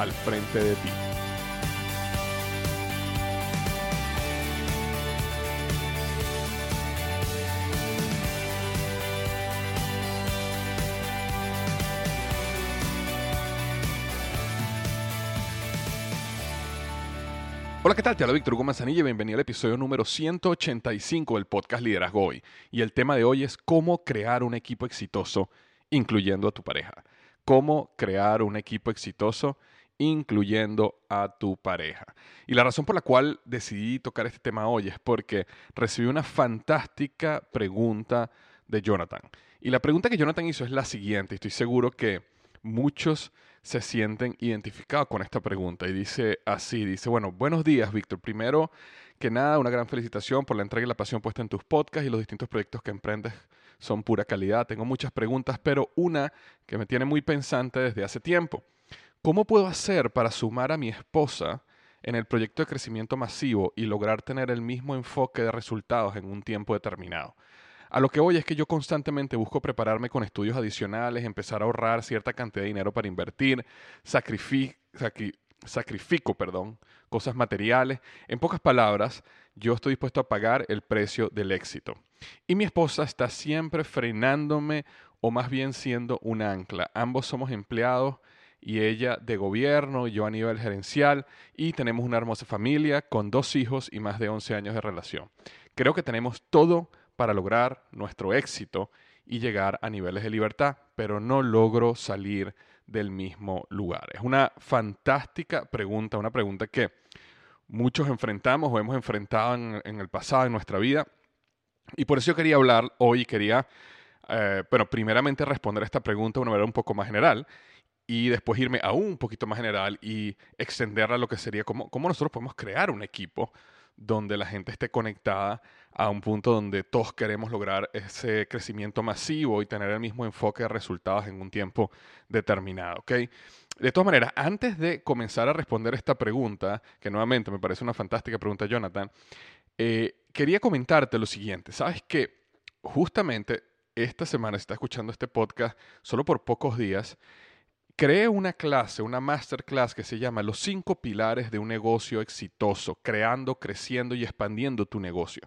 al frente de ti. Hola, ¿qué tal? Te habla Víctor Hugo Manzanilla y bienvenido al episodio número 185 del podcast Liderazgo Hoy. Y el tema de hoy es cómo crear un equipo exitoso, incluyendo a tu pareja. Cómo crear un equipo exitoso, incluyendo a tu pareja. Y la razón por la cual decidí tocar este tema hoy es porque recibí una fantástica pregunta de Jonathan. Y la pregunta que Jonathan hizo es la siguiente. Estoy seguro que muchos se sienten identificados con esta pregunta. Y dice así, dice, bueno, buenos días, Víctor. Primero que nada, una gran felicitación por la entrega y la pasión puesta en tus podcasts y los distintos proyectos que emprendes son pura calidad. Tengo muchas preguntas, pero una que me tiene muy pensante desde hace tiempo. ¿Cómo puedo hacer para sumar a mi esposa en el proyecto de crecimiento masivo y lograr tener el mismo enfoque de resultados en un tiempo determinado? A lo que voy es que yo constantemente busco prepararme con estudios adicionales, empezar a ahorrar cierta cantidad de dinero para invertir, sacrifico perdón, cosas materiales. En pocas palabras, yo estoy dispuesto a pagar el precio del éxito. Y mi esposa está siempre frenándome o más bien siendo un ancla. Ambos somos empleados y ella de gobierno, yo a nivel gerencial y tenemos una hermosa familia con dos hijos y más de 11 años de relación. Creo que tenemos todo para lograr nuestro éxito y llegar a niveles de libertad, pero no logro salir del mismo lugar. Es una fantástica pregunta, una pregunta que muchos enfrentamos o hemos enfrentado en, el pasado, en nuestra vida. Y por eso yo quería hablar hoy, quería, eh, bueno, primeramente responder a esta pregunta de una manera un poco más general y después irme aún un poquito más general y extenderla a lo que sería cómo, cómo nosotros podemos crear un equipo donde la gente esté conectada a un punto donde todos queremos lograr ese crecimiento masivo y tener el mismo enfoque de resultados en un tiempo determinado. De todas maneras, antes de comenzar a responder esta pregunta, que nuevamente me parece una fantástica pregunta, Jonathan, eh, quería comentarte lo siguiente. Sabes que justamente esta semana, si estás escuchando este podcast solo por pocos días, creé una clase, una masterclass que se llama Los cinco pilares de un negocio exitoso, creando, creciendo y expandiendo tu negocio.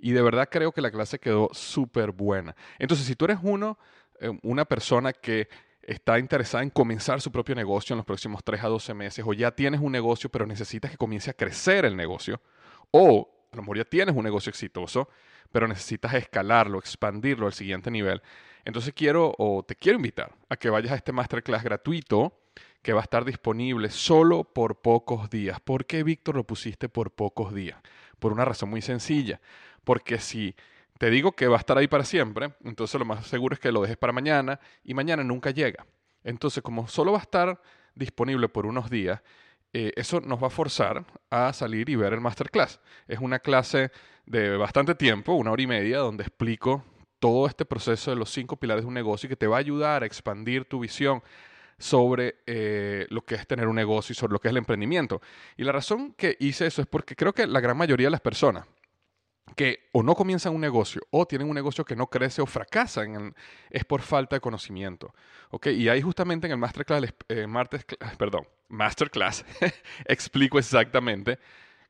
Y de verdad creo que la clase quedó súper buena. Entonces, si tú eres uno, eh, una persona que está interesada en comenzar su propio negocio en los próximos 3 a 12 meses, o ya tienes un negocio pero necesitas que comience a crecer el negocio, o a lo mejor ya tienes un negocio exitoso, pero necesitas escalarlo, expandirlo al siguiente nivel, entonces quiero o te quiero invitar a que vayas a este masterclass gratuito que va a estar disponible solo por pocos días. ¿Por qué, Víctor, lo pusiste por pocos días? Por una razón muy sencilla. Porque si te digo que va a estar ahí para siempre, entonces lo más seguro es que lo dejes para mañana y mañana nunca llega. Entonces, como solo va a estar disponible por unos días, eh, eso nos va a forzar a salir y ver el masterclass. Es una clase de bastante tiempo, una hora y media, donde explico todo este proceso de los cinco pilares de un negocio y que te va a ayudar a expandir tu visión sobre eh, lo que es tener un negocio y sobre lo que es el emprendimiento. Y la razón que hice eso es porque creo que la gran mayoría de las personas que o no comienzan un negocio o tienen un negocio que no crece o fracasan es por falta de conocimiento. ¿okay? Y ahí justamente en el masterclass, eh, martes, perdón, masterclass explico exactamente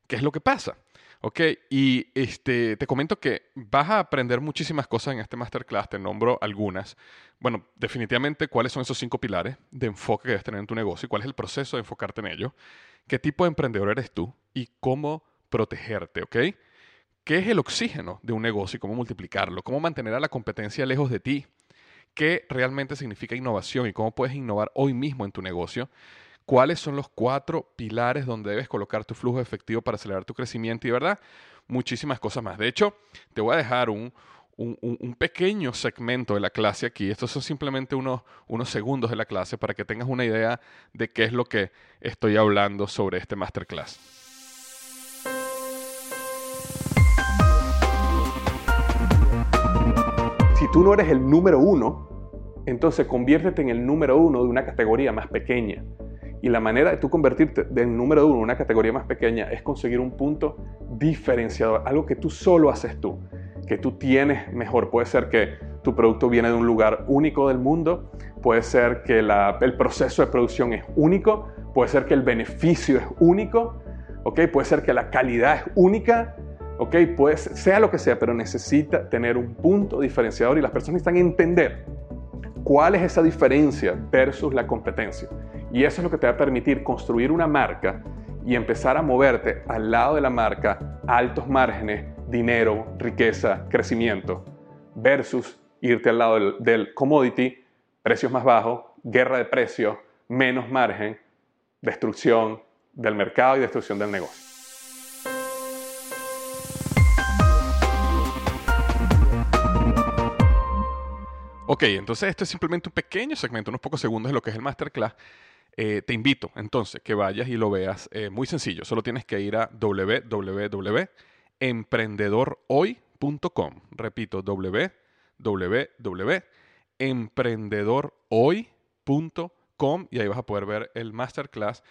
qué es lo que pasa. Ok, y este, te comento que vas a aprender muchísimas cosas en este masterclass, te nombro algunas. Bueno, definitivamente cuáles son esos cinco pilares de enfoque que debes tener en tu negocio cuál es el proceso de enfocarte en ello, qué tipo de emprendedor eres tú y cómo protegerte, ¿ok? ¿Qué es el oxígeno de un negocio y cómo multiplicarlo? ¿Cómo mantener a la competencia lejos de ti? ¿Qué realmente significa innovación y cómo puedes innovar hoy mismo en tu negocio? Cuáles son los cuatro pilares donde debes colocar tu flujo efectivo para acelerar tu crecimiento y, ¿verdad? Muchísimas cosas más. De hecho, te voy a dejar un, pequeño segmento de la clase aquí. Estos son simplemente unos, unos segundos de la clase para que tengas una idea de qué es lo que estoy hablando sobre este masterclass. Si tú no eres el número uno, entonces conviértete en el número uno de una categoría más pequeña. Y la manera de tú convertirte del número uno en una categoría más pequeña es conseguir un punto diferenciador, algo que tú solo haces tú, que tú tienes mejor. Puede ser que tu producto viene de un lugar único del mundo, puede ser que el proceso de producción es único, puede ser que el beneficio es único, ¿okay? puede ser que la calidad es única, ¿okay? pues sea lo que sea, pero necesita tener un punto diferenciador y las personas necesitan entender cuál es esa diferencia versus la competencia. Y eso es lo que te va a permitir construir una marca y empezar a moverte al lado de la marca altos márgenes, dinero, riqueza, crecimiento, versus irte al lado del, commodity, precios más bajos, guerra de precios, menos margen, destrucción del mercado y destrucción del negocio. Ok, entonces esto es simplemente un pequeño segmento, unos pocos segundos de lo que es el masterclass. Eh, te invito entonces que vayas y lo veas. Eh, muy sencillo, solo tienes que ir a www.emprendedorhoy.com. Repito, www.emprendedorhoy.com y ahí vas a poder ver el masterclass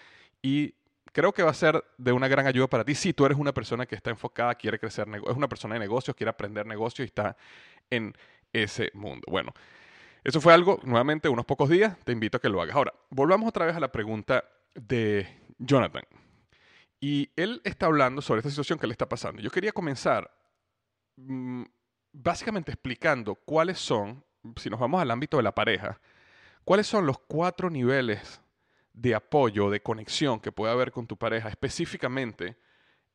y creo que va a ser de una gran ayuda para ti si tú eres una persona que está enfocada, quiere crecer, es una persona de negocios, quiere aprender negocios y está en ese mundo. Bueno, eso fue algo, nuevamente, unos pocos días, te invito a que lo hagas. Ahora, volvamos otra vez a la pregunta de Jonathan. Y él está hablando sobre esta situación que le está pasando. Yo quería comenzar mm, básicamente explicando cuáles son, si nos vamos al ámbito de la pareja, cuáles son los cuatro niveles de apoyo, de conexión que puede haber con tu pareja, específicamente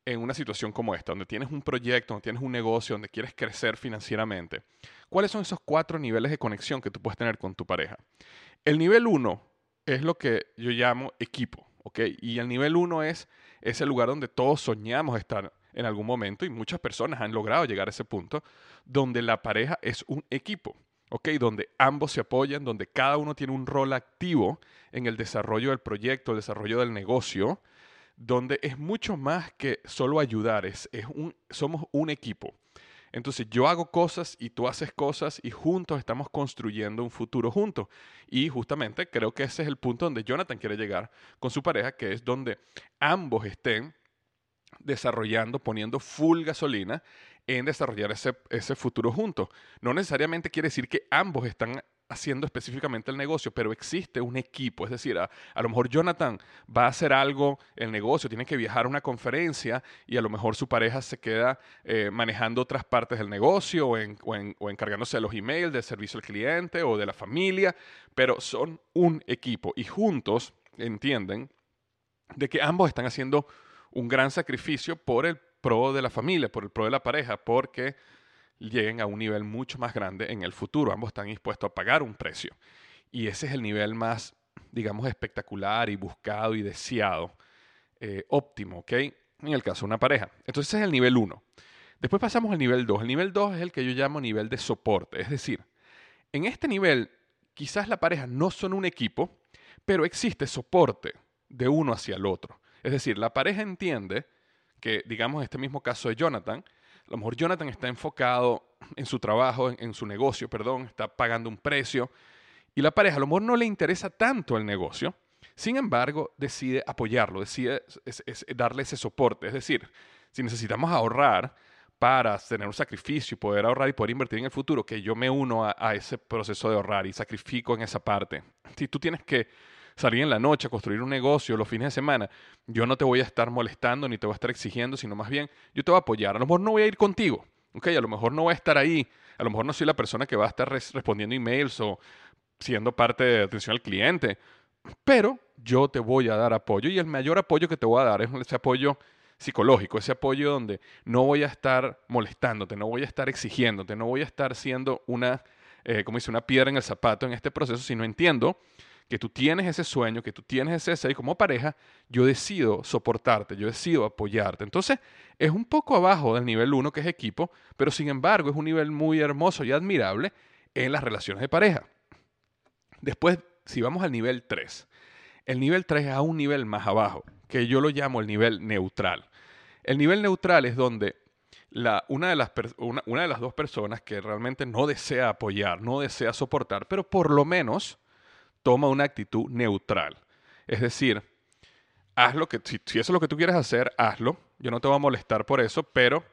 en una situación como esta, donde tienes un proyecto, donde tienes un negocio, donde quieres crecer financieramente, ¿cuáles son esos cuatro niveles de conexión que tú puedes tener con tu pareja? El nivel uno es lo que yo llamo equipo, ¿ok? Y el nivel uno es ese lugar donde todos soñamos estar en algún momento y muchas personas han logrado llegar a ese punto, donde la pareja es un equipo. ¿ok? Donde ambos se apoyan, donde cada uno tiene un rol activo en el desarrollo del proyecto, el desarrollo del negocio, donde es mucho más que solo ayudar, es, un, somos un equipo. Entonces yo hago cosas y tú haces cosas y juntos estamos construyendo un futuro juntos. Y justamente creo que ese es el punto donde Jonathan quiere llegar con su pareja, que es donde ambos estén desarrollando, poniendo full gasolina en desarrollar ese, ese futuro juntos. No necesariamente quiere decir que ambos están haciendo específicamente el negocio, pero existe un equipo. Es decir, a, lo mejor Jonathan va a hacer algo, el negocio, tiene que viajar a una conferencia y a lo mejor su pareja se queda eh, manejando otras partes del negocio o, o encargándose de los emails, del servicio al cliente o de la familia, pero son un equipo y juntos entienden de que ambos están haciendo un gran sacrificio por el pro de la familia, por el pro de la pareja, porque lleguen a un nivel mucho más grande en el futuro. Ambos están dispuestos a pagar un precio. Y ese es el nivel más digamos, espectacular y buscado y deseado, eh, óptimo, ¿ok? En el caso de una pareja. Entonces ese es el nivel 1. Después pasamos al nivel 2. El nivel 2 es el que yo llamo nivel de soporte. Es decir, en este nivel quizás la pareja no son un equipo, pero existe soporte de uno hacia el otro. Es decir, la pareja entiende que, digamos, en este mismo caso de Jonathan, a lo mejor Jonathan está enfocado en su trabajo, en, su negocio, perdón, está pagando un precio, y la pareja a lo mejor no le interesa tanto el negocio, sin embargo, decide apoyarlo, decide darle ese soporte. Es decir, si necesitamos ahorrar para tener un sacrificio y poder ahorrar y poder invertir en el futuro, que yo me uno a ese proceso de ahorrar y sacrifico en esa parte. Si tú tienes que salir en la noche a construir un negocio los fines de semana, yo no te voy a estar molestando ni te voy a estar exigiendo, sino más bien yo te voy a apoyar. A lo mejor no voy a ir contigo, ¿ok? A lo mejor no voy a estar ahí, a lo mejor no soy la persona que va a estar respondiendo emails o siendo parte de atención al cliente, pero yo te voy a dar apoyo y el mayor apoyo que te voy a dar es ese apoyo psicológico, ese apoyo donde no voy a estar molestándote, no voy a estar exigiéndote, no voy a estar siendo una, eh, como dice, una piedra en el zapato en este proceso, sino entiendo que tú tienes ese sueño, que tú tienes ese deseo y como pareja, yo decido soportarte, yo decido apoyarte. Entonces, es un poco abajo del nivel 1 que es equipo, pero sin embargo es un nivel muy hermoso y admirable en las relaciones de pareja. Después, si vamos al nivel 3, el nivel 3 es a un nivel más abajo, que yo lo llamo el nivel neutral. El nivel neutral es donde una, de las, una de las dos personas que realmente no desea apoyar, no desea soportar, pero por lo menos toma una actitud neutral. Es decir, haz lo que, si, eso es lo que tú quieres hacer, hazlo. Yo no te voy a molestar por eso, pero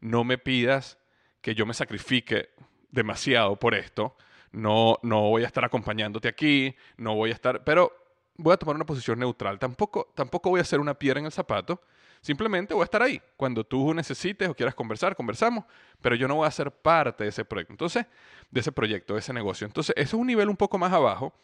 no me pidas que yo me sacrifique demasiado por esto. No, no voy a estar acompañándote aquí, no voy a estar, pero voy a tomar una posición neutral. Tampoco, tampoco voy a hacer una piedra en el zapato. Simplemente voy a estar ahí. Cuando tú necesites o quieras conversar, conversamos, pero yo no voy a ser parte de ese proyecto. Entonces, de ese proyecto, de ese negocio. Entonces, eso es un nivel un poco más abajo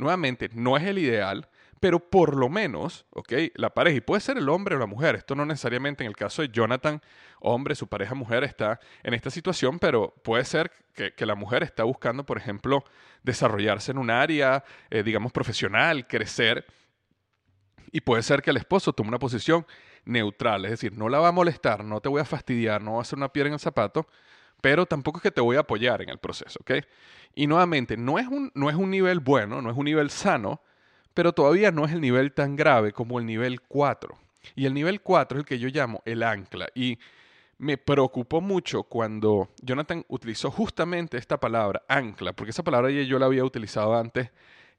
Nuevamente, no es el ideal, pero por lo menos, ¿ok? La pareja, y puede ser el hombre o la mujer, esto no necesariamente en el caso de Jonathan, hombre, su pareja mujer está en esta situación, pero puede ser que, la mujer está buscando, por ejemplo, desarrollarse en un área, eh, digamos, profesional, crecer, y puede ser que el esposo tome una posición neutral, es decir, no la va a molestar, no te voy a fastidiar, no va a hacer una piedra en el zapato, pero tampoco es que te voy a apoyar en el proceso, ¿ok? Y nuevamente, no es un, no es un nivel bueno, no es un nivel sano, pero todavía no es el nivel tan grave como el nivel 4. Y el nivel 4 es el que yo llamo el ancla. Y me preocupó mucho cuando Jonathan utilizó justamente esta palabra, ancla, porque esa palabra yo la había utilizado antes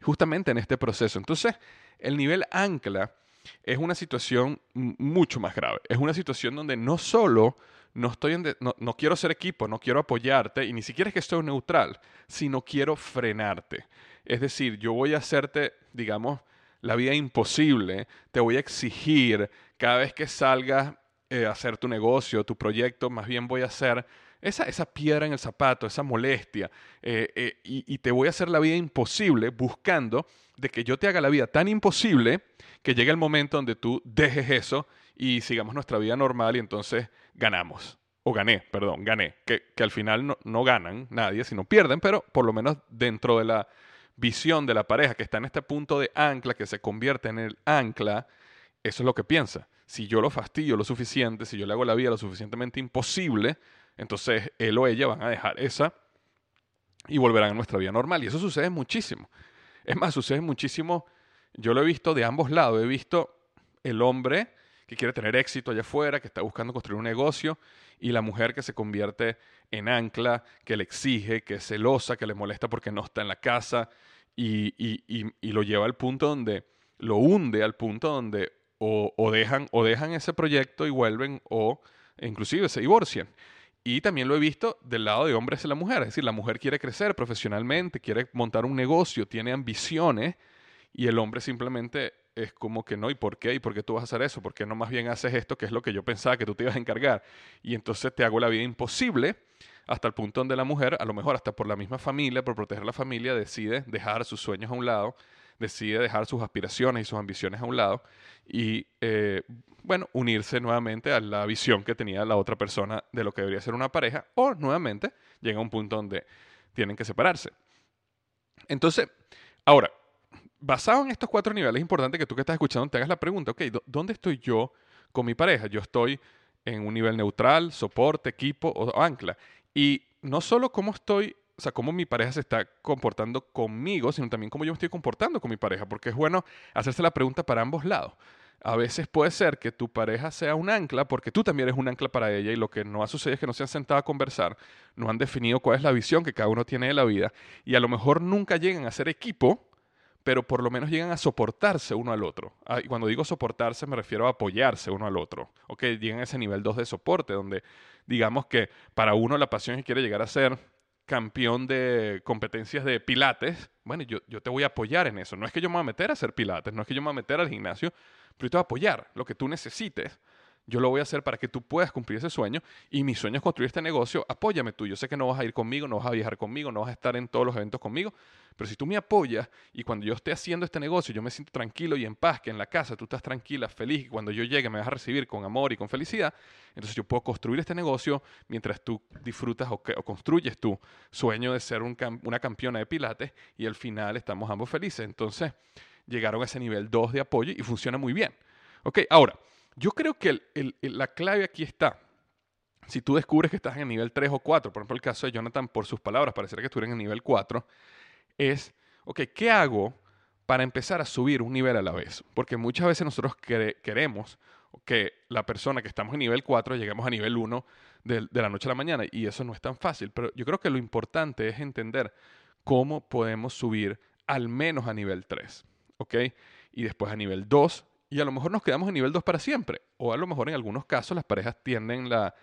justamente en este proceso. Entonces, el nivel ancla es una situación mucho más grave. Es una situación donde no solo no, quiero ser equipo, no quiero apoyarte y ni siquiera es que estoy neutral, sino quiero frenarte. Es decir, yo voy a hacerte, digamos, la vida imposible, te voy a exigir cada vez que salgas eh, a hacer tu negocio, tu proyecto, más bien voy a hacer esa, esa piedra en el zapato, esa molestia, eh, eh, y, te voy a hacer la vida imposible buscando de que yo te haga la vida tan imposible que llegue el momento donde tú dejes eso y sigamos nuestra vida normal y entonces ganamos. O gané, perdón, gané. Que, al final no, no ganan nadie, sino pierden, pero por lo menos dentro de la visión de la pareja que está en este punto de ancla, que se convierte en el ancla, eso es lo que piensa. Si yo lo fastidio lo suficiente, si yo le hago la vida lo suficientemente imposible, entonces él o ella van a dejar esa y volverán a nuestra vida normal. Y eso sucede muchísimo. Es más, sucede muchísimo, yo lo he visto de ambos lados. He visto el hombre que quiere tener éxito allá afuera, que está buscando construir un negocio, y la mujer que se convierte en ancla, que le exige, que es celosa, que le molesta porque no está en la casa, y, lo lleva al punto donde lo hunde, al punto donde o, dejan, o dejan ese proyecto y vuelven, o inclusive se divorcian. Y también lo he visto del lado de hombres y la mujer, es decir, la mujer quiere crecer profesionalmente, quiere montar un negocio, tiene ambiciones, y el hombre simplemente es como que no, ¿y por qué? ¿Y por qué tú vas a hacer eso? ¿Por qué no más bien haces esto que es lo que yo pensaba que tú te ibas a encargar? Y entonces te hago la vida imposible hasta el punto donde la mujer, a lo mejor hasta por la misma familia, por proteger a la familia, decide dejar sus sueños a un lado, decide dejar sus aspiraciones y sus ambiciones a un lado y, eh, bueno, unirse nuevamente a la visión que tenía la otra persona de lo que debería ser una pareja o nuevamente llega a un punto donde tienen que separarse. Entonces, ahora, basado en estos cuatro niveles, es importante que tú que estás escuchando te hagas la pregunta, ok, ¿dónde estoy yo con mi pareja? Yo estoy en un nivel neutral, soporte, equipo o ancla. Y no solo cómo estoy, o sea, cómo mi pareja se está comportando conmigo, sino también cómo yo me estoy comportando con mi pareja, porque es bueno hacerse la pregunta para ambos lados. A veces puede ser que tu pareja sea un ancla porque tú también eres un ancla para ella y lo que no ha sucedido es que no se han sentado a conversar, no han definido cuál es la visión que cada uno tiene de la vida y a lo mejor nunca llegan a ser equipo, pero por lo menos llegan a soportarse uno al otro. Ah, y cuando digo soportarse me refiero a apoyarse uno al otro. ¿ok? Llegan a ese nivel 2 de soporte, donde digamos que para uno la pasión que quiere llegar a ser campeón de competencias de pilates, bueno, yo, yo te voy a apoyar en eso. No es que yo me voy a meter a hacer pilates, no es que yo me voy a meter al gimnasio, pero yo te voy a apoyar lo que tú necesites yo lo voy a hacer para que tú puedas cumplir ese sueño y mi sueño es construir este negocio, apóyame tú. Yo sé que no vas a ir conmigo, no vas a viajar conmigo, no vas a estar en todos los eventos conmigo, pero si tú me apoyas y cuando yo esté haciendo este negocio yo me siento tranquilo y en paz, que en la casa tú estás tranquila, feliz, y cuando yo llegue me vas a recibir con amor y con felicidad, entonces yo puedo construir este negocio mientras tú disfrutas o, construyes tu sueño de ser una campeona de pilates y al final estamos ambos felices. Entonces llegaron a ese nivel 2 de apoyo y funciona muy bien. Ok, ahora, yo creo que la clave aquí está. Si tú descubres que estás en el nivel 3 o 4, por ejemplo el caso de Jonathan, por sus palabras, pareciera que estuviera en el nivel 4, es, ok, ¿qué hago para empezar a subir un nivel a la vez? Porque muchas veces nosotros queremos que la persona que estamos en nivel 4 lleguemos a nivel 1 de, la noche a la mañana y eso no es tan fácil, pero yo creo que lo importante es entender cómo podemos subir al menos a nivel 3, ¿ok? Y después a nivel 2 y a lo mejor nos quedamos en nivel 2 para siempre. O a lo mejor en algunos casos las parejas tienen la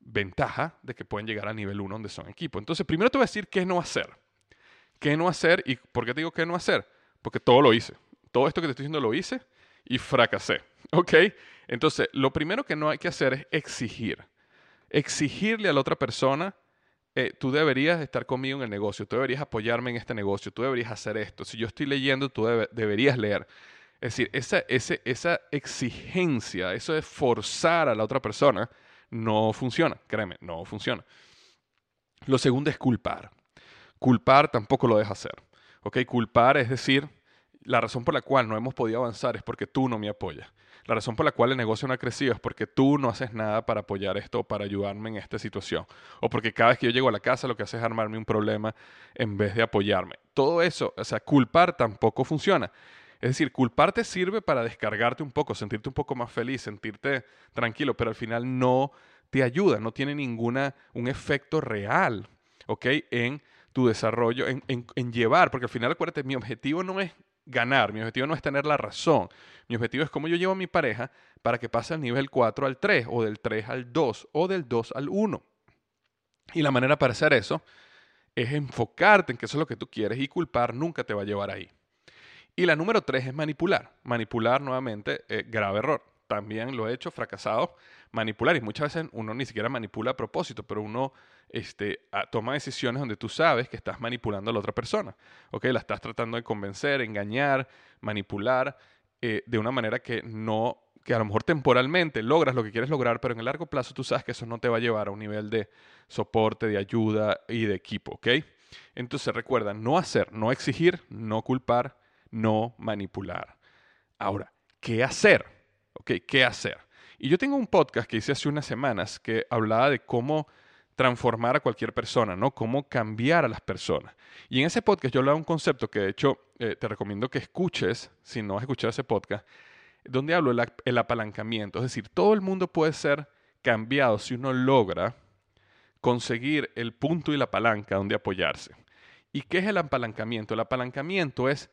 ventaja de que pueden llegar a nivel 1 donde son equipo. Entonces, primero te voy a decir qué no hacer. ¿Qué no hacer? ¿Y por qué te digo qué no hacer? Porque todo lo hice. Todo esto que te estoy diciendo lo hice y fracasé. ¿Ok? Entonces, lo primero que no hay que hacer es exigir. Exigirle a la otra persona, eh, tú deberías estar conmigo en el negocio, tú deberías apoyarme en este negocio, tú deberías hacer esto. Si yo estoy leyendo, tú deberías leer. Es decir, esa, esa exigencia, eso de forzar a la otra persona, no funciona, créeme, no funciona. Lo segundo es culpar. Culpar tampoco lo deja hacer. ¿ok? Culpar es decir, la razón por la cual no hemos podido avanzar es porque tú no me apoyas. La razón por la cual el negocio no ha crecido es porque tú no haces nada para apoyar esto para ayudarme en esta situación. O porque cada vez que yo llego a la casa lo que hace es armarme un problema en vez de apoyarme. Todo eso, o sea, culpar tampoco funciona. Es decir, culparte sirve para descargarte un poco, sentirte un poco más feliz, sentirte tranquilo, pero al final no te ayuda, no tiene ninguna, un efecto real, ¿ok? En tu desarrollo, en, llevar, porque al final acuérdate, mi objetivo no es ganar, mi objetivo no es tener la razón, mi objetivo es cómo yo llevo a mi pareja para que pase al nivel 4 al 3, o del 3 al 2, o del 2 al 1. Y la manera para hacer eso es enfocarte en que eso es lo que tú quieres y culpar nunca te va a llevar ahí. Y la número tres es manipular. Manipular nuevamente, eh, grave error. También lo he hecho, fracasado, manipular. Y muchas veces uno ni siquiera manipula a propósito, pero uno este, toma decisiones donde tú sabes que estás manipulando a la otra persona. ¿ok? La estás tratando de convencer, engañar, manipular eh, de una manera que no que a lo mejor temporalmente logras lo que quieres lograr, pero en el largo plazo tú sabes que eso no te va a llevar a un nivel de soporte, de ayuda y de equipo. Entonces recuerda, no hacer, no exigir, no culpar, no manipular. Ahora, ¿qué hacer? ¿Qué hacer? Y yo tengo un podcast que hice hace unas semanas que hablaba de cómo transformar a cualquier persona, ¿no? Cómo cambiar a las personas. Y en ese podcast yo hablaba un concepto que de hecho eh, te recomiendo que escuches, si no has escuchado ese podcast, donde hablo del el apalancamiento. Es decir, todo el mundo puede ser cambiado si uno logra conseguir el punto y la palanca donde apoyarse. ¿Y qué es el apalancamiento? El apalancamiento es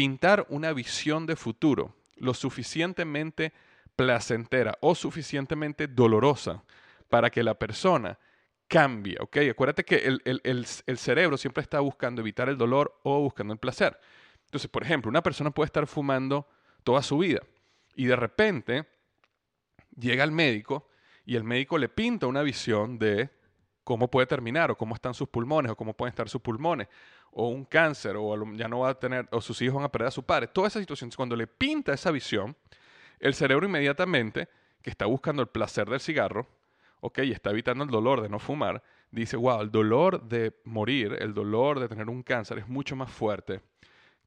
pintar una visión de futuro lo suficientemente placentera o suficientemente dolorosa para que la persona cambie, ¿ok? Acuérdate que el, cerebro siempre está buscando evitar el dolor o buscando el placer. Entonces, por ejemplo, una persona puede estar fumando toda su vida y de repente llega al médico y el médico le pinta una visión de cómo puede terminar o cómo están sus pulmones o cómo pueden estar sus pulmones o un cáncer, o ya no va a tener, o sus hijos van a perder a su padre. Todas esas situaciones, cuando le pinta esa visión, el cerebro inmediatamente, que está buscando el placer del cigarro, ok, y está evitando el dolor de no fumar, dice, wow, el dolor de morir, el dolor de tener un cáncer es mucho más fuerte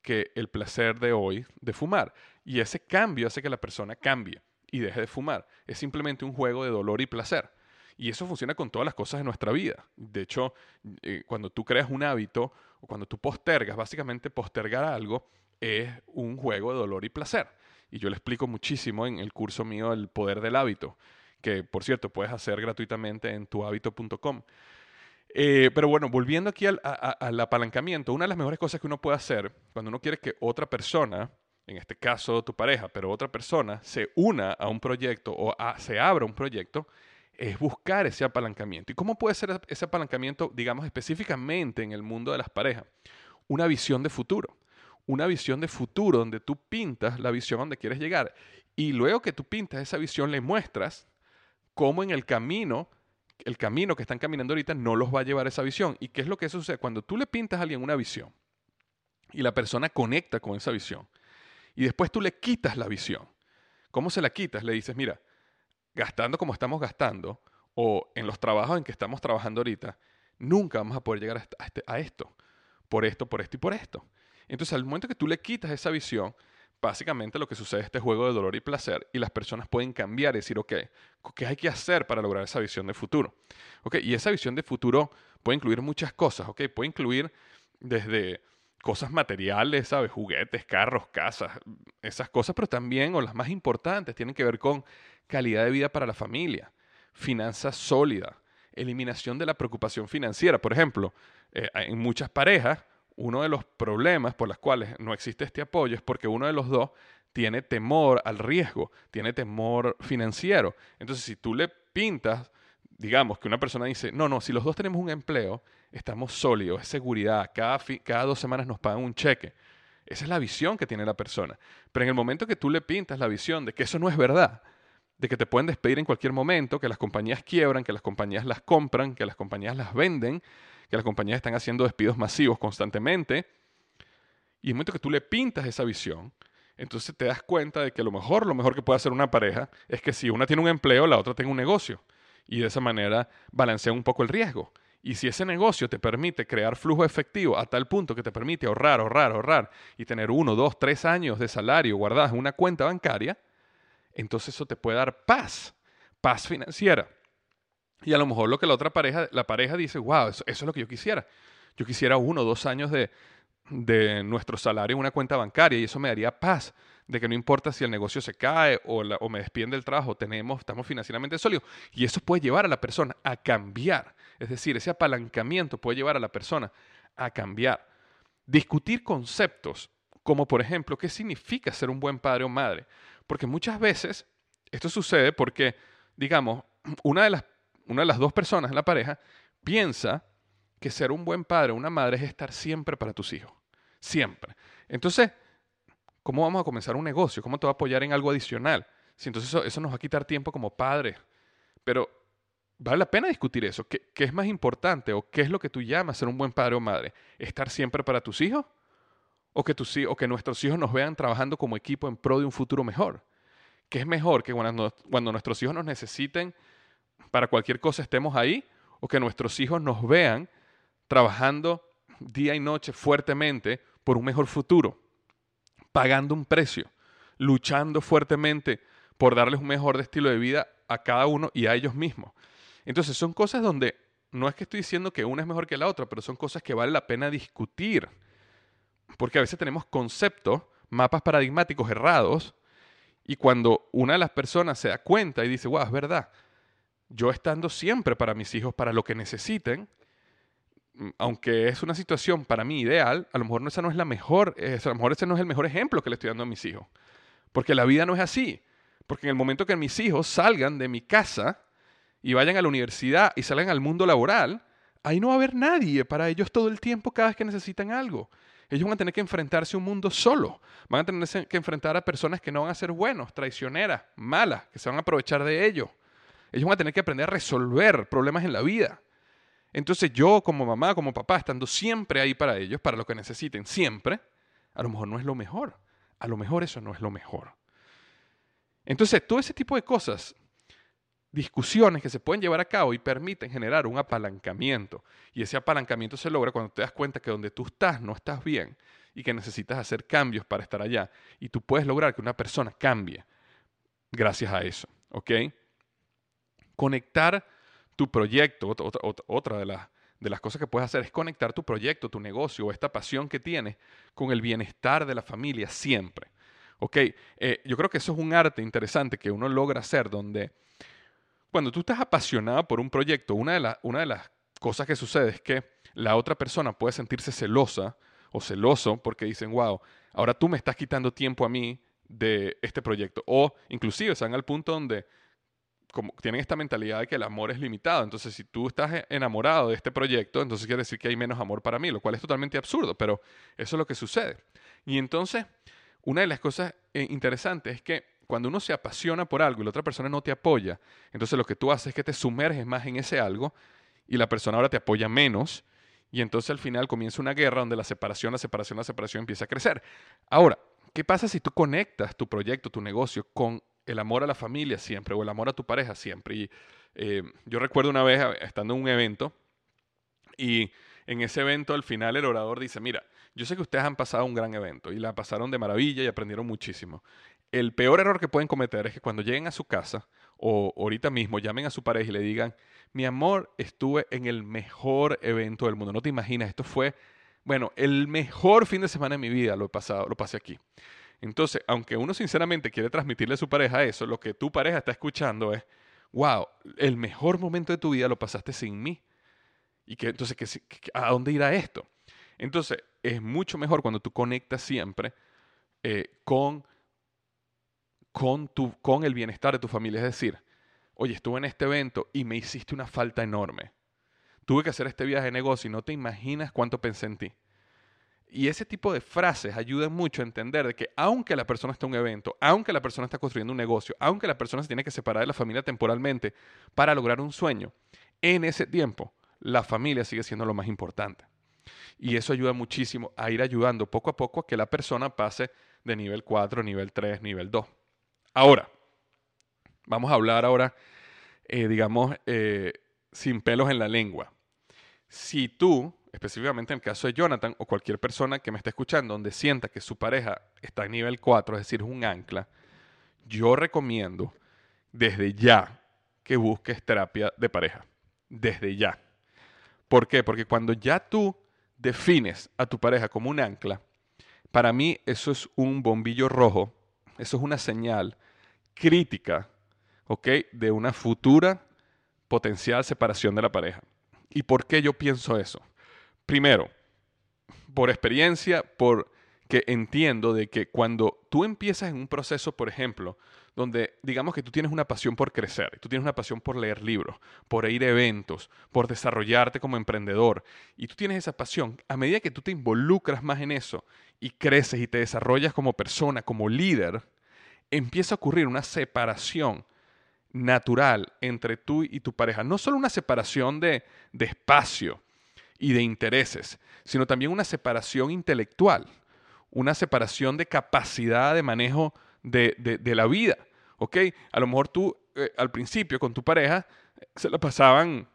que el placer de hoy de fumar. Y ese cambio hace que la persona cambie y deje de fumar. Es simplemente un juego de dolor y placer. Y eso funciona con todas las cosas de nuestra vida. De hecho, eh, cuando tú creas un hábito cuando tú postergas, básicamente postergar algo es un juego de dolor y placer. Y yo le explico muchísimo en el curso mío El Poder del Hábito, que por cierto puedes hacer gratuitamente en tuhábito.com. Eh, pero bueno, volviendo aquí al, al, apalancamiento, una de las mejores cosas que uno puede hacer cuando uno quiere que otra persona, en este caso tu pareja, pero otra persona, se una a un proyecto o se abra un proyecto, es buscar ese apalancamiento. ¿Y cómo puede ser ese apalancamiento, digamos, específicamente en el mundo de las parejas? Una visión de futuro. Una visión de futuro donde tú pintas la visión donde quieres llegar. Y luego que tú pintas esa visión, le muestras cómo en el camino el camino que están caminando ahorita no los va a llevar esa visión. ¿Y qué es lo que sucede? Cuando tú le pintas a alguien una visión y la persona conecta con esa visión y después tú le quitas la visión, ¿cómo se la quitas? Le dices, mira, gastando como estamos gastando o en los trabajos en que estamos trabajando ahorita, nunca vamos a poder llegar a, este, esto, por esto, por esto y por esto. Entonces, al momento que tú le quitas esa visión, básicamente lo que sucede es este juego de dolor y placer y las personas pueden cambiar y decir, ok, ¿qué hay que hacer para lograr esa visión de futuro? Ok, y esa visión de futuro puede incluir muchas cosas, ok, puede incluir desde cosas materiales, ¿sabes? Juguetes, carros, casas, esas cosas, pero también, o las más importantes, tienen que ver con calidad de vida para la familia, finanzas sólidas, eliminación de la preocupación financiera. Por ejemplo, eh, en muchas parejas, uno de los problemas por los cuales no existe este apoyo es porque uno de los dos tiene temor al riesgo, tiene temor financiero. Entonces, si tú le pintas, digamos que una persona dice, no, no, si los dos tenemos un empleo, estamos sólidos, es seguridad, cada, cada dos semanas nos pagan un cheque. Esa es la visión que tiene la persona. Pero en el momento que tú le pintas la visión de que eso no es verdad, de que te pueden despedir en cualquier momento, que las compañías quiebran, que las compañías las compran, que las compañías las venden, que las compañías están haciendo despidos masivos constantemente. Y en el momento que tú le pintas esa visión, entonces te das cuenta de que lo mejor, lo mejor que puede hacer una pareja es que si una tiene un empleo, la otra tenga un negocio. Y de esa manera balancea un poco el riesgo. Y si ese negocio te permite crear flujo efectivo a tal punto que te permite ahorrar, ahorrar, ahorrar y tener uno, dos, tres años de salario guardados en una cuenta bancaria, entonces eso te puede dar paz, paz financiera. Y a lo mejor lo que la otra pareja, la pareja dice, wow, eso, es lo que yo quisiera. Yo quisiera uno o dos años de, de, nuestro salario en una cuenta bancaria y eso me daría paz de que no importa si el negocio se cae o, me despiden del trabajo, tenemos, estamos financieramente sólidos. Y eso puede llevar a la persona a cambiar. Es decir, ese apalancamiento puede llevar a la persona a cambiar. Discutir conceptos como, por ejemplo, qué significa ser un buen padre o madre. Porque muchas veces esto sucede porque, digamos, una de las una de las dos personas en la pareja piensa que ser un buen padre o una madre es estar siempre para tus hijos. Siempre. Entonces, ¿cómo vamos a comenzar un negocio? ¿Cómo te va a apoyar en algo adicional? Si entonces eso, nos va a quitar tiempo como padre. Pero vale la pena discutir eso. ¿Qué, ¿Qué, es más importante o qué es lo que tú llamas ser un buen padre o madre? ¿Estar siempre para tus hijos? ¿O que, tus, o que nuestros hijos nos vean trabajando como equipo en pro de un futuro mejor? ¿Qué es mejor que cuando, cuando nuestros hijos nos necesiten para cualquier cosa estemos ahí o que nuestros hijos nos vean trabajando día y noche fuertemente por un mejor futuro, pagando un precio, luchando fuertemente por darles un mejor estilo de vida a cada uno y a ellos mismos. Entonces son cosas donde no es que estoy diciendo que una es mejor que la otra, pero son cosas que vale la pena discutir. Porque a veces tenemos conceptos, mapas paradigmáticos errados, y cuando una de las personas se da cuenta y dice, wow, es verdad, yo estando siempre para mis hijos, para lo que necesiten, mm, aunque es una situación para mí ideal, a lo mejor esa no es la mejor, a lo mejor ese no es el mejor ejemplo que le estoy dando a mis hijos. Porque la vida no es así. Porque en el momento que mis hijos salgan de mi casa y vayan a la universidad y salgan al mundo laboral, ahí no va a haber nadie para ellos todo el tiempo cada vez que necesitan algo. Ellos van a tener que enfrentarse a un mundo solo. Van a tener que enfrentar a personas que no van a ser buenos, traicioneras, malas, que se van a aprovechar de ellos. Ellos van a tener que aprender a resolver problemas en la vida. Entonces yo como mamá, como papá, estando siempre ahí para ellos, para lo que necesiten, siempre, a lo mejor no es lo mejor. A lo mejor eso no es lo mejor. Entonces, todo ese tipo de cosas, discusiones que se pueden llevar a cabo y permiten generar un apalancamiento. Y ese apalancamiento se logra cuando te das cuenta que donde tú estás no estás bien y que necesitas hacer cambios para estar allá. Y tú puedes lograr que una persona cambie gracias a eso, ¿ok? Conectar tu proyecto, otra, de, las, de las cosas que puedes hacer es conectar tu proyecto, tu negocio o esta pasión que tienes con el bienestar de la familia siempre. ¿Ok? Eh, yo creo que eso es un arte interesante que uno logra hacer donde cuando tú estás apasionado por un proyecto, una de, una las cosas que sucede es que la otra persona puede sentirse celosa o celoso porque dicen, wow, ahora tú me estás quitando tiempo a mí de este proyecto. O inclusive están al punto donde tienen esta mentalidad de que el amor es limitado. Entonces, si tú estás e, enamorado de este proyecto, entonces quiere decir que hay menos amor para mí, lo cual es totalmente absurdo, pero eso es lo que sucede. Y entonces, una de las cosas eh, interesantes es que cuando uno se apasiona por algo y la otra persona no te apoya, entonces lo que tú haces es que te sumerges más en ese algo y la persona ahora te apoya menos y entonces al final comienza una guerra donde la separación, la separación, la separación empieza a crecer. Ahora, ¿qué pasa si tú conectas tu proyecto, tu negocio con el amor a la familia siempre o el amor a tu pareja siempre? Y eh, yo recuerdo una vez estando en un evento y en ese evento al final el orador dice, mira, yo sé que ustedes han pasado un gran evento y la pasaron de maravilla y aprendieron muchísimo. El peor error que pueden cometer es que cuando lleguen a su casa o ahorita mismo llamen a su pareja y le digan, mi amor, estuve en el mejor evento del mundo. No te imaginas, esto fue, bueno, el mejor fin de semana de mi vida lo pasado, lo pasé aquí. Entonces, aunque uno sinceramente quiere transmitirle a su pareja eso, lo que tu pareja está escuchando es, wow, el mejor momento de tu vida lo pasaste sin mí. Y que entonces, ¿a dónde irá esto? Entonces, es mucho mejor cuando tú conectas siempre eh, con, con, tu, con el bienestar de tu familia. Es decir, oye, estuve en este evento y me hiciste una falta enorme. Tuve que hacer este viaje de negocio y no te imaginas cuánto pensé en ti. Y ese tipo de frases ayudan mucho a entender de que aunque la persona está en un evento, aunque la persona está construyendo un negocio, aunque la persona se tiene que separar de la familia temporalmente para lograr un sueño, en ese tiempo la familia sigue siendo lo más importante. Y eso ayuda muchísimo a ir ayudando poco a poco a que la persona pase de nivel 4, nivel 3, nivel 2. Ahora, vamos a hablar ahora, eh, digamos, eh, sin pelos en la lengua. Si tú, específicamente en el caso de Jonathan o cualquier persona que me esté escuchando, donde sienta que su pareja está en nivel 4, es decir, es un ancla, yo recomiendo desde ya que busques terapia de pareja. Desde ya. ¿Por qué? Porque cuando ya tú defines a tu pareja como un ancla, para mí eso es un bombillo rojo, eso es una señal crítica, ¿ok? De una futura potencial separación de la pareja. ¿Y por qué yo pienso eso? Primero, por experiencia, porque entiendo de que cuando tú empiezas en un proceso, por ejemplo, donde digamos que tú tienes una pasión por crecer, tú tienes una pasión por leer libros, por ir a eventos, por desarrollarte como emprendedor, y tú tienes esa pasión, a medida que tú te involucras más en eso y creces y te desarrollas como persona, como líder, empieza a ocurrir una separación natural entre tú y tu pareja. No solo una separación de, espacio y de intereses, sino también una separación intelectual, una separación de capacidad de manejo de, la vida. ¿Ok? A lo mejor tú eh, al principio con tu pareja se la pasaban,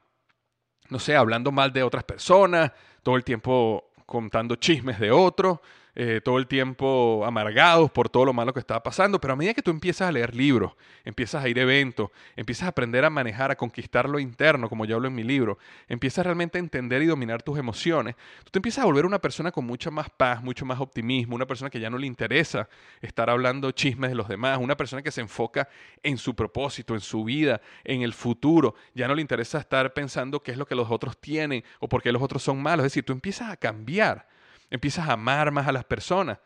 no sé, hablando mal de otras personas, todo el tiempo contando chismes de otros, eh, todo el tiempo amargados por todo lo malo que estaba pasando, pero a medida que tú empiezas a leer libros, empiezas a ir a eventos, empiezas a aprender a manejar, a conquistar lo interno, como yo hablo en mi libro, empiezas realmente a entender y dominar tus emociones, tú te empiezas a volver una persona con mucha más paz, mucho más optimismo, una persona que ya no le interesa estar hablando chismes de los demás, una persona que se enfoca en su propósito, en su vida, en el futuro, ya no le interesa estar pensando qué es lo que los otros tienen o por qué los otros son malos, es decir, tú empiezas a cambiar empiezas a amar más a las personas.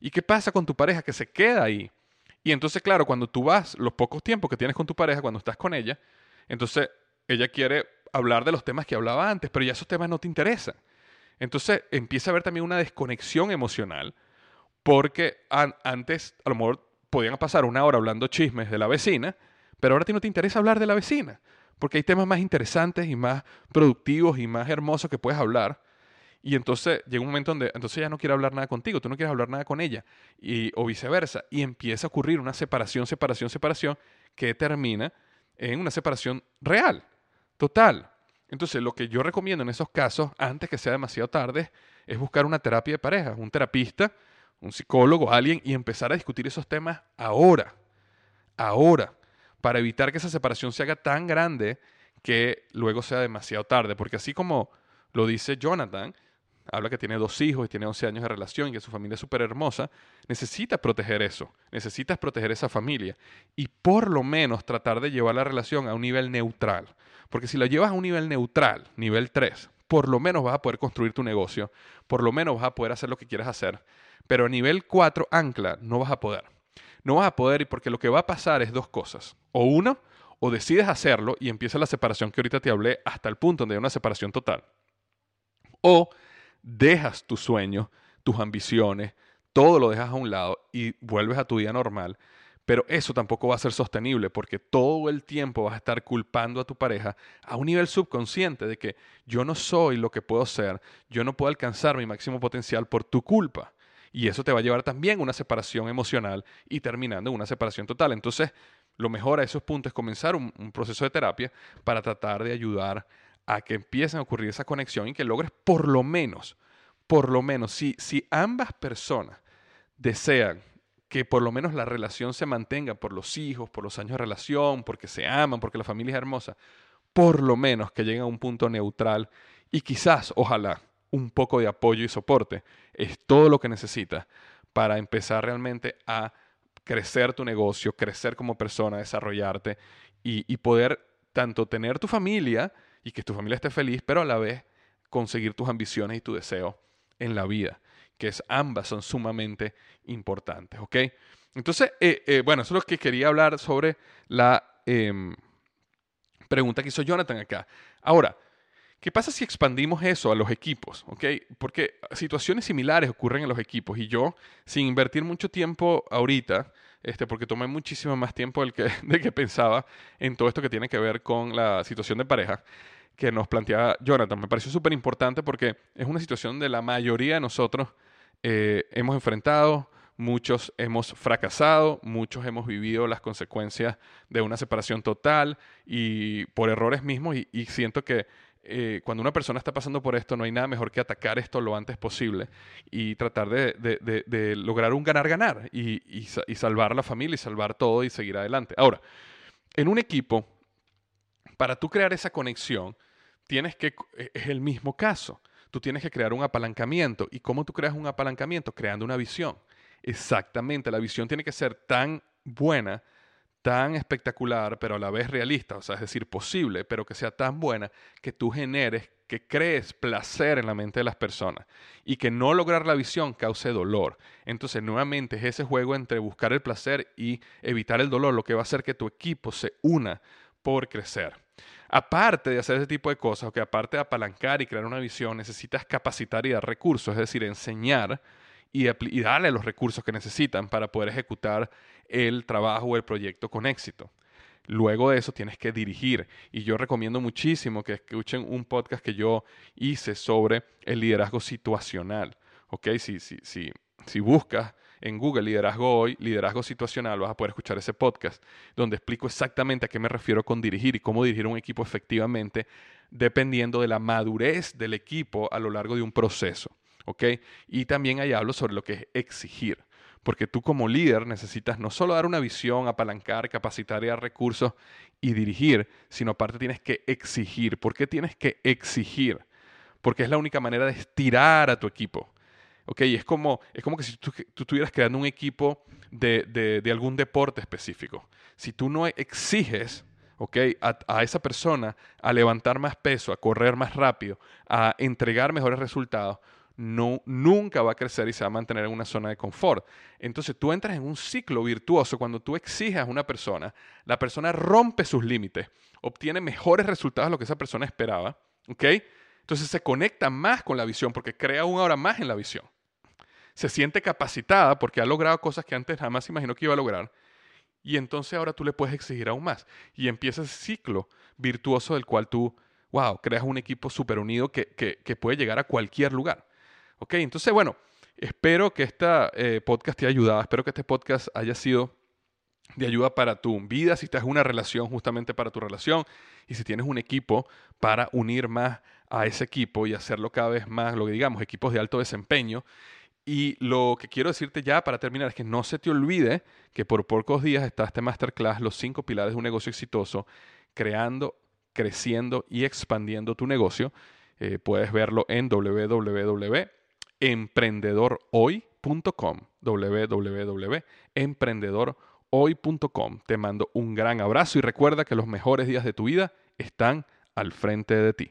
¿Y qué pasa con tu pareja que se queda ahí? Y entonces, claro, cuando tú vas, los pocos tiempos que tienes con tu pareja, cuando estás con ella, entonces ella quiere hablar de los temas que hablaba antes, pero ya esos temas no te interesan. Entonces empieza a haber también una desconexión emocional, porque antes a lo mejor podían pasar una hora hablando chismes de la vecina, pero ahora a ti no te interesa hablar de la vecina, porque hay temas más interesantes y más productivos y más hermosos que puedes hablar y entonces llega un momento donde entonces ella no quiere hablar nada contigo, tú no quieres hablar nada con ella, y, o viceversa. Y empieza a ocurrir una separación, separación, separación, que termina en una separación real, total. Entonces, lo que yo recomiendo en esos casos, antes que sea demasiado tarde, es buscar una terapia de pareja, un terapista, un psicólogo, alguien, y empezar a discutir esos temas ahora, ahora, para evitar que esa separación se haga tan grande que luego sea demasiado tarde. Porque así como lo dice Jonathan, habla que tiene dos hijos y tiene 11 años de relación y que su familia es súper hermosa, necesitas proteger eso, necesitas proteger esa familia y por lo menos tratar de llevar la relación a un nivel neutral. Porque si la llevas a un nivel neutral, nivel 3, por lo menos vas a poder construir tu negocio, por lo menos vas a poder hacer lo que quieras hacer, pero a nivel 4, ancla, no vas a poder. No vas a poder porque lo que va a pasar es dos cosas. O uno, o decides hacerlo y empieza la separación que ahorita te hablé hasta el punto donde hay una separación total. O dejas tu sueño, tus ambiciones, todo lo dejas a un lado y vuelves a tu vida normal. Pero eso tampoco va a ser sostenible porque todo el tiempo vas a estar culpando a tu pareja a un nivel subconsciente de que yo no soy lo que puedo ser, yo no puedo alcanzar mi máximo potencial por tu culpa. Y eso te va a llevar también a una separación emocional y terminando en una separación total. Entonces, lo mejor a esos puntos es comenzar un, un proceso de terapia para tratar de ayudar a que empiecen a ocurrir esa conexión y que logres por lo menos, por lo menos, si, si ambas personas desean que por lo menos la relación se mantenga por los hijos, por los años de relación, porque se aman, porque la familia es hermosa, por lo menos que lleguen a un punto neutral y quizás, ojalá, un poco de apoyo y soporte es todo lo que necesitas para empezar realmente a crecer tu negocio, crecer como persona, desarrollarte y, y poder tanto tener tu familia, y que tu familia esté feliz, pero a la vez conseguir tus ambiciones y tu deseo en la vida, que es ambas son sumamente importantes, ¿ok? Entonces, eh, eh, bueno, eso es lo que quería hablar sobre la em, pregunta que hizo Jonathan acá. Ahora, ¿qué pasa si expandimos eso a los equipos? ¿ok? Porque situaciones similares ocurren en los equipos y yo, sin invertir mucho tiempo ahorita, este, porque tomé muchísimo más tiempo del que, del que pensaba en todo esto que tiene que ver con la situación de pareja, que nos plantea Jonathan. Me pareció súper importante porque es una situación de la mayoría de nosotros eh, hemos enfrentado, muchos hemos fracasado, muchos hemos vivido las consecuencias de una separación total y por errores mismos y, siento que eh, cuando una persona está pasando por esto no hay nada mejor que atacar esto lo antes posible y tratar de, lograr un ganar-ganar y salvar la familia y salvar todo y seguir adelante. Ahora, en un equipo, para tú crear esa conexión, tienes que, e, es el mismo caso. Tú tienes que crear un apalancamiento. ¿Y cómo tú creas un apalancamiento? Creando una visión. Exactamente, la visión tiene que ser tan buena, tan espectacular, pero a la vez realista, o sea, es decir, posible, pero que sea tan buena que tú generes, que crees placer en la mente de las personas y que no lograr la visión cause dolor. Entonces, nuevamente es ese juego entre buscar el placer y evitar el dolor lo que va a hacer que tu equipo se una por crecer. Aparte de hacer ese tipo de cosas, o que aparte de apalancar y crear una visión, necesitas capacitar y dar recursos, es decir, enseñar y, darle los recursos que necesitan para poder ejecutar el trabajo o el proyecto con éxito. Luego de eso tienes que dirigir. Y yo recomiendo muchísimo que escuchen un podcast que yo hice sobre el liderazgo situacional. ¿Ok? Si, si, si, si buscas en Google Liderazgo Hoy, Liderazgo Situacional, vas a poder escuchar ese podcast donde explico exactamente a qué me refiero con dirigir y cómo dirigir un equipo efectivamente dependiendo de la madurez del equipo a lo largo de un proceso. ¿ok? Y también ahí hablo sobre lo que es exigir. Porque tú como líder necesitas no solo dar una visión, apalancar, capacitar y dar recursos y dirigir, sino aparte tienes que exigir. ¿Por qué tienes que exigir? Porque es la única manera de estirar a tu equipo. ¿Ok? es como, es como que si tú, estuvieras creando un equipo de, algún deporte específico. Si tú no exiges, ¿ok? A, esa persona a levantar más peso, a correr más rápido, a entregar mejores resultados, no, nunca va a crecer y se va a mantener en una zona de confort. Entonces tú entras en un ciclo virtuoso cuando tú exiges a una persona, la persona rompe sus límites, obtiene mejores resultados de lo que esa persona esperaba, ¿ok? Entonces se conecta más con la visión porque crea aún ahora más en la visión se siente capacitada porque ha logrado cosas que antes jamás imaginó que iba a lograr. Y entonces ahora tú le puedes exigir aún más. Y empieza ese ciclo virtuoso del cual tú, wow, creas un equipo súper unido que, que, puede llegar a cualquier lugar. Ok, entonces bueno, espero que este podcast te haya ayudado, espero que este podcast haya sido de ayuda para tu vida, si estás en una relación, justamente para tu relación, y si tienes un equipo para unir más a ese equipo y hacerlo cada vez más, lo que digamos, equipos de alto desempeño. Y lo que quiero decirte ya para terminar es que no se te olvide que por pocos días está este masterclass, los cinco pilares de un negocio exitoso, creando, creciendo y expandiendo tu negocio. Eh, puedes verlo en www.emprendedorhoy.com www.emprendedorhoy.com Te mando un gran abrazo y recuerda que los mejores días de tu vida están al frente de ti.